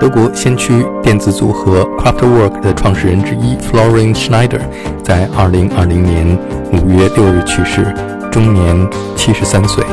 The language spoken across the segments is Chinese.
德国先驱电子组合 Kraftwerk 的创始人之一 Florian Schneider 在2020年5月6日去世，终年73岁。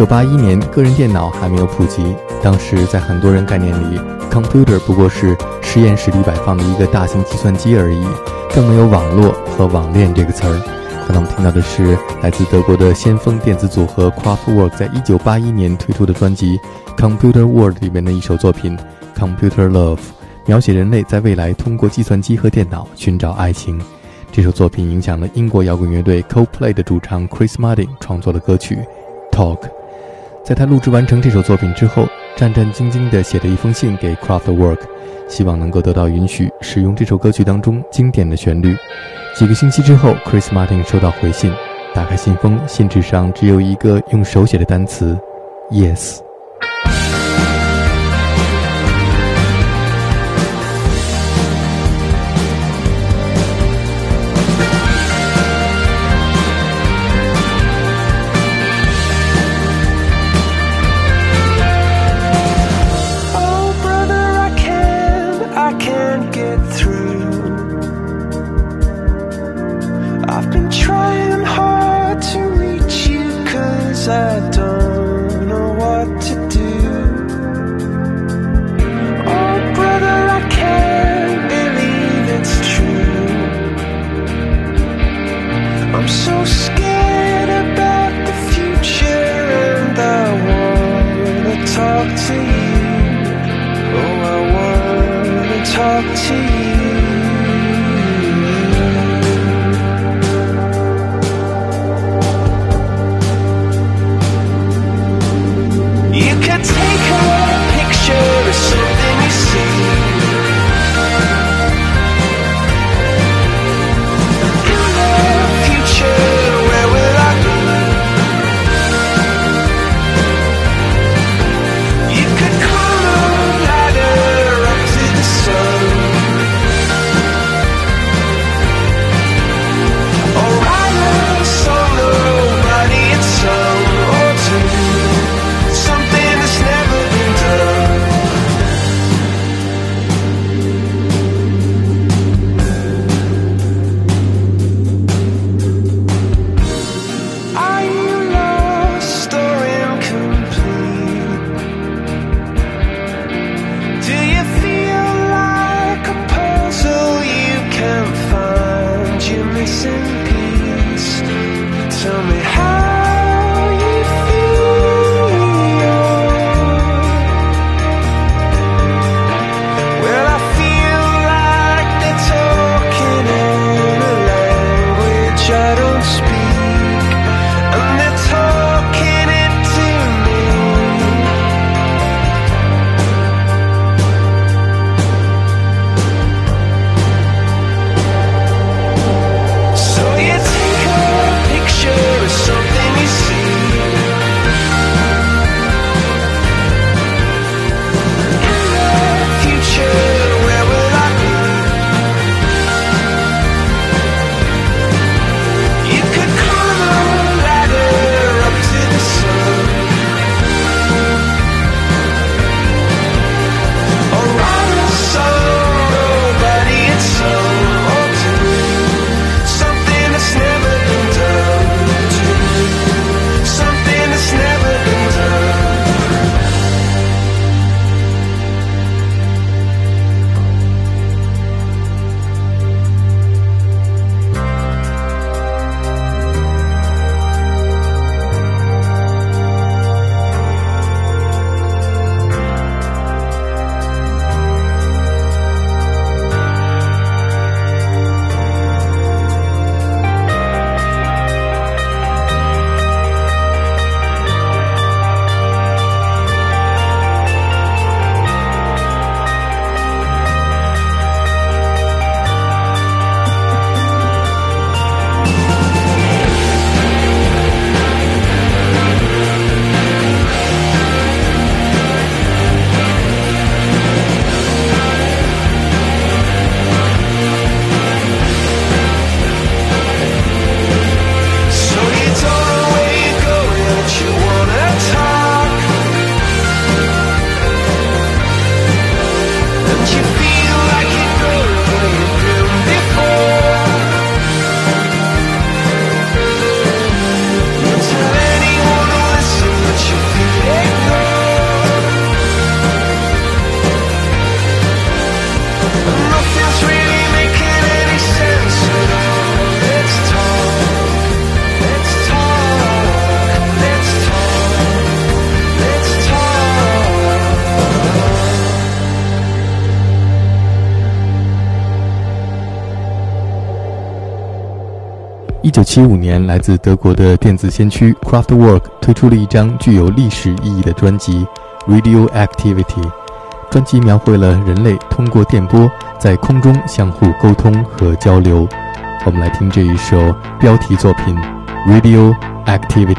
一九八一年，个人电脑还没有普及，当时在很多人概念里，computer 不过是实验室里摆放的一个大型计算机而已，更没有网络和网恋这个词儿。刚才我们听到的是来自德国的先锋电子组合 Kraftwerk 在一九八一年推出的专辑《Computer World》里面的一首作品《Computer Love》，描写人类在未来通过计算机和电脑寻找爱情。这首作品影响了英国摇滚乐队 Coldplay 的主唱 Chris Martin 创作的歌曲。Talk，在他录制完成这首作品之后，战战兢兢地写了一封信给 Craftwork，希望能够得到允许使用这首歌曲当中经典的旋律。几个星期之后，Chris Martin 收到回信，打开信封，信纸上只有一个用手写的单词：Yes。一九七五年，来自德国的电子先驱 Craftwork 推出了一张具有历史意义的专辑《Radioactivity》。专辑描绘了人类通过电波在空中相互沟通和交流。我们来听这一首标题作品《Radioactivity》。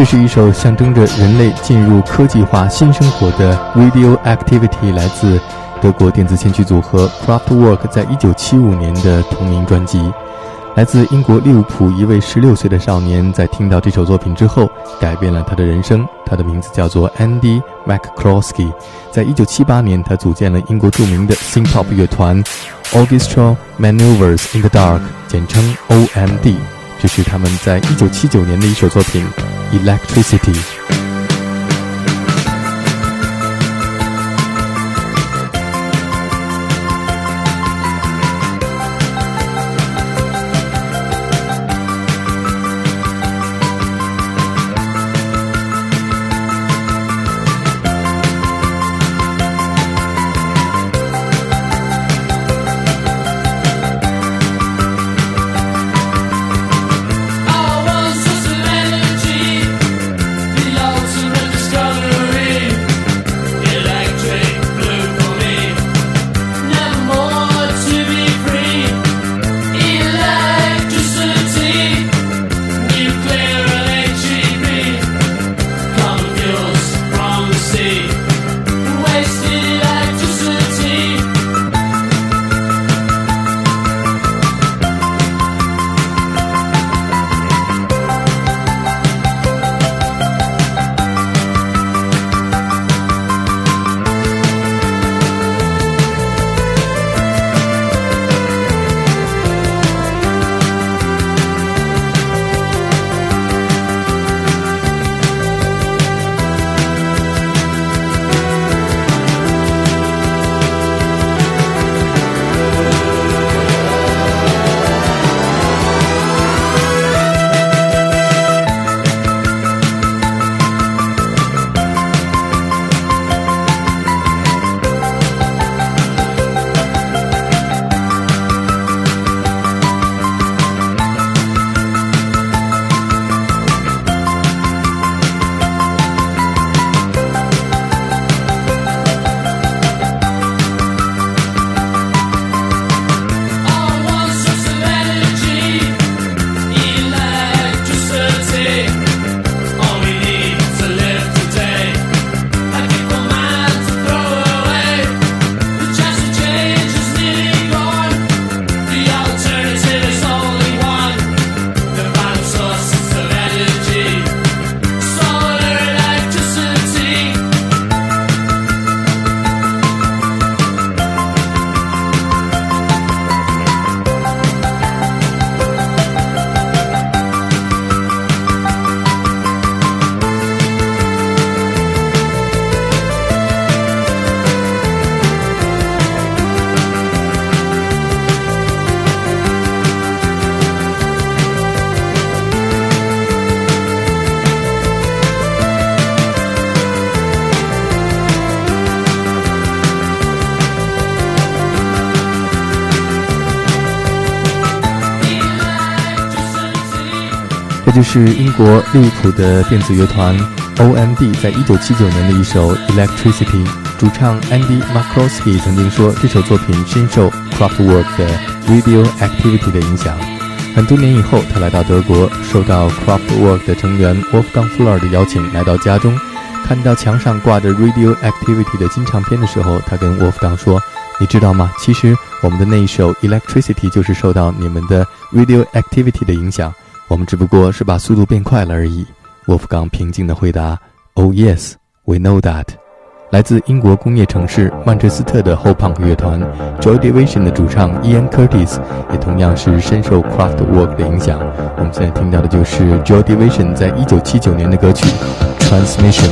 这是一首象征着人类进入科技化新生活的 Radioactivity，来自德国电子前曲组合 Kraftwerk 在一九七五年的同名专辑。来自英国利物浦一位十六岁的少年，在听到这首作品之后，改变了他的人生。他的名字叫做 Andy McCloskey。在一九七八年，他组建了英国著名的 Synth-pop 乐团 Orchestral Maneuvers in the Dark，简称 OMD。这是他们在一九七九年的一首作品。electricity 就是英国利物浦的电子乐团 OMD 在一九七九年的一首 Electricity。主唱 Andy m a c r o s k y 曾经说，这首作品深受 Kraftwerk 的 Radioactivity 的影响。很多年以后，他来到德国，受到 Kraftwerk 的成员 Wolfgang Flür 的邀请，来到家中，看到墙上挂着 Radioactivity 的金唱片的时候，他跟 Wolfgang 说：“你知道吗？其实我们的那一首 Electricity 就是受到你们的 Radioactivity 的影响。”我们只不过是把速度变快了而已，沃夫冈平静地回答。Oh yes, we know that。来自英国工业城市曼彻斯特的后朋克乐团 Joy Division 的主唱 Ian Curtis 也同样是深受 Craftwork 的影响。我们现在听到的就是 Joy Division 在一九七九年的歌曲《Transmission》。